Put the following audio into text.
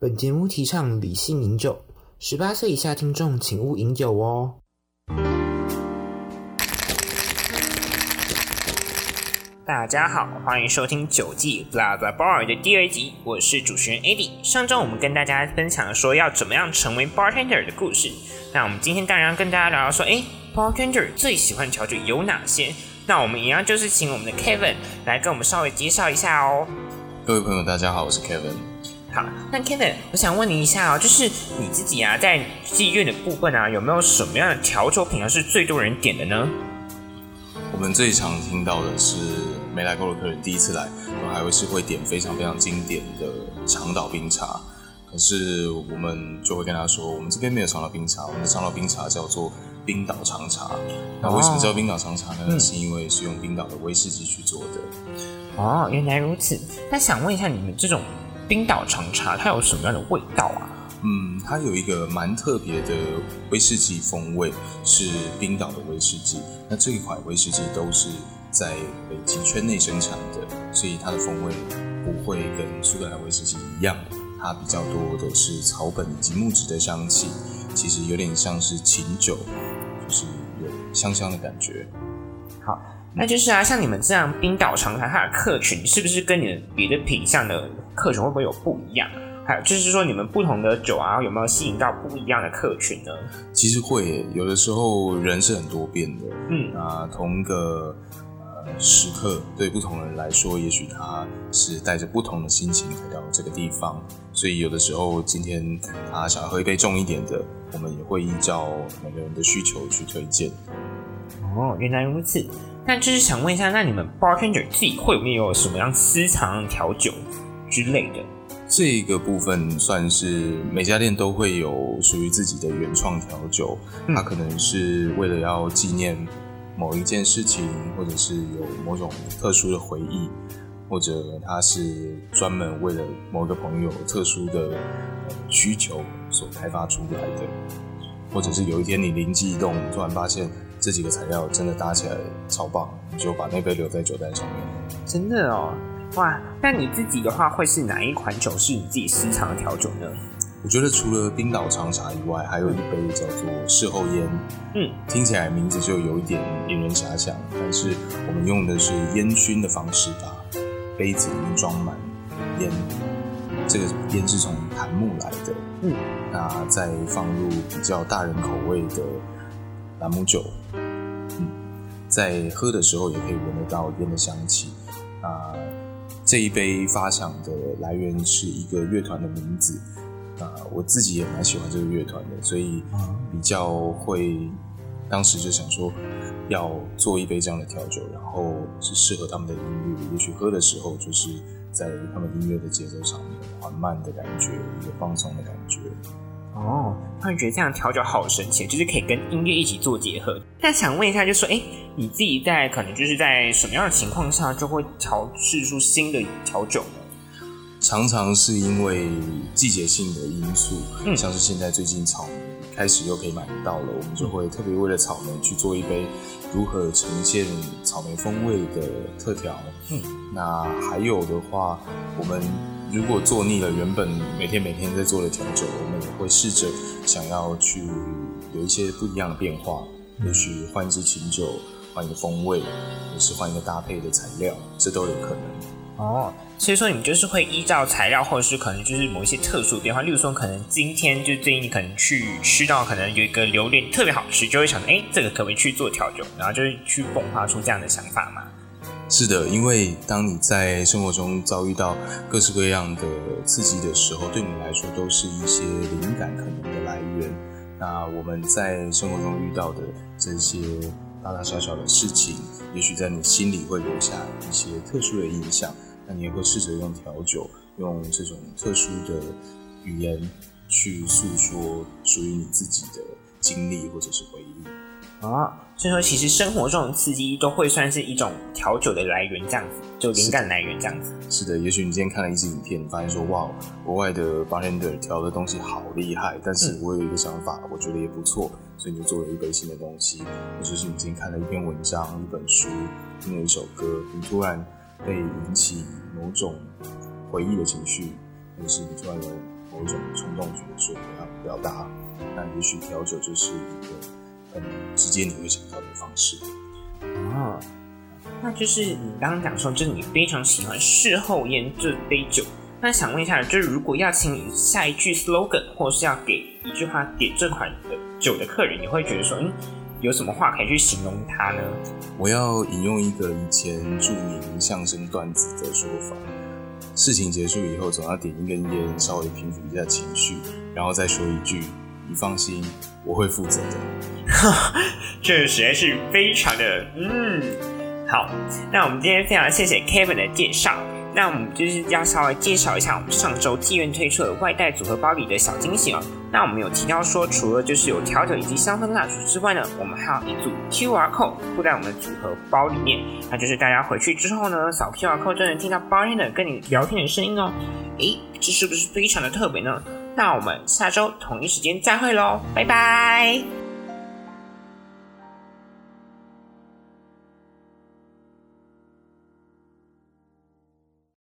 本节目提倡理性饮酒，十八岁以下听众请勿饮酒哦。大家好，欢迎收听《九季 Blah Bar》的第二集，我是主持人 Eddie。上周我们跟大家分享说要怎么样成为 bartender 的故事，那我们今天当然要跟大家聊聊说，哎，bartender 最喜欢调酒有哪些？那我们一样就是请我们的 Kevin 来跟我们稍微介绍一下哦。各位朋友，大家好，我是 Kevin。好，那 Kevin，我想问你一下哦，就是你自己啊，在妓院的部分啊，有没有什么样的调酒品啊是最多人点的呢？我们最常听到的是没来过的客人第一次来，都还会是会点非常非常经典的长岛冰茶。可是我们就会跟他说，我们这边没有长岛冰茶，我们的长岛冰茶叫做冰岛长茶。那为什么叫冰岛长茶呢？是因为是用冰岛的威士忌去做的。哦，原来如此。那想问一下，你们这种冰岛长茶，它有什么样的味道啊？嗯，它有一个蛮特别的威士忌风味，是冰岛的威士忌。那这一款威士忌都是在北极圈内生产的，所以它的风味不会跟苏格兰威士忌一样，它比较多的是草本以及木质的香气，其实有点像是琴酒，就是有香香的感觉。好。那就是啊，像你们这样冰岛长茶，它的客群是不是跟你的别的品相的客群会不会有不一样？还有就是说，你们不同的酒啊，有没有吸引到不一样的客群呢？其实会，有的时候人是很多变的。嗯，啊，同一个呃时刻，对不同人来说，也许他是带着不同的心情来到这个地方，所以有的时候今天他想要喝一杯重一点的，我们也会依照每个人的需求去推荐。哦，原来如此。那就是想问一下，那你们 bartender 自己会不会有什么样私藏调酒之类的？这个部分算是每家店都会有属于自己的原创调酒，它可能是为了要纪念某一件事情，或者是有某种特殊的回忆，或者它是专门为了某个朋友特殊的需求所开发出来的，或者是有一天你灵机一动，突然发现。这几个材料真的搭起来超棒，你就把那杯留在酒单上面。真的哦，哇！那你自己的话，会是哪一款酒是你自己私藏的调酒呢？我觉得除了冰岛长茶以外，还有一杯叫做事后烟。嗯，听起来名字就有一点引人遐想，但是我们用的是烟熏的方式，把杯子里面装满烟。这个烟是从檀木来的。嗯，那再放入比较大人口味的。朗姆酒，嗯，在喝的时候也可以闻得到烟的香气。啊，这一杯发响的来源是一个乐团的名字。啊，我自己也蛮喜欢这个乐团的，所以比较会，当时就想说要做一杯这样的调酒，然后是适合他们的音乐。也许喝的时候就是在他们音乐的节奏上面，缓慢的感觉，一个放松的感觉。哦，突然觉得这样调酒好神奇，就是可以跟音乐一起做结合。但想问一下，就说，哎，你自己在可能就是在什么样的情况下就会调试出新的调酒呢？常常是因为季节性的因素，嗯，像是现在最近草莓开始又可以买到了，我们就会特别为了草莓去做一杯如何呈现草莓风味的特调。嗯，那还有的话，我们。如果做腻了原本每天每天在做的调酒，我们也会试着想要去有一些不一样的变化，也许换一支琴酒，换一个风味，也是换一个搭配的材料，这都有可能。哦，所以说你们就是会依照材料，或者是可能就是某一些特殊的变化，例如说可能今天就建议你可能去吃到可能有一个榴莲特别好吃，就会想着哎，这个可不可以去做调酒，然后就是去迸发出这样的想法嘛。是的，因为当你在生活中遭遇到各式各样的刺激的时候，对你来说都是一些灵感可能的来源。那我们在生活中遇到的这些大大小小的事情，也许在你心里会留下一些特殊的印象。那你也会试着用调酒，用这种特殊的语言去诉说属于你自己的经历或者是回忆。啊，所以说其实生活中的刺激都会算是一种调酒的来源，这样子就灵感来源这样子。是的，也许你今天看了一支影片，你发现说哇，国外的 bartender 调的东西好厉害，但是我有一个想法，我觉得也不错，所以你就做了一杯新的东西。或者是你今天看了一篇文章、一本书、听了一首歌，你突然会引起某种回忆的情绪，或者是你突然有某一种冲动觉得说我要表达，那也许调酒就是一个很直接你会想到的方式。哦，那就是你刚刚讲说，就是你非常喜欢事后烟这杯酒。那想问一下，就是如果要请你下一句 slogan，或是要给一句话点这款的酒的客人，你会觉得说，嗯，有什么话可以去形容它呢？我要引用一个以前著名相声段子的说法：事情结束以后，总要点一根烟，稍微平复一下情绪，然后再说一句：“你放心，我会负责的。”这实在是非常的，嗯，好。那我们今天非常谢谢 Kevin 的介绍。那我们就是要稍微介绍一下我们上周妓院推出的外带组合包里的小惊喜哦。那我们有提到说，除了就是有调酒以及香氛蜡烛之外呢，我们还有一组 QR code 附在我们的组合包里面。那就是大家回去之后呢，扫 QR code 就能听到 bartender 跟你聊天的声音哦。诶，这是不是非常的特别呢？那我们下周同一时间再会喽，拜拜。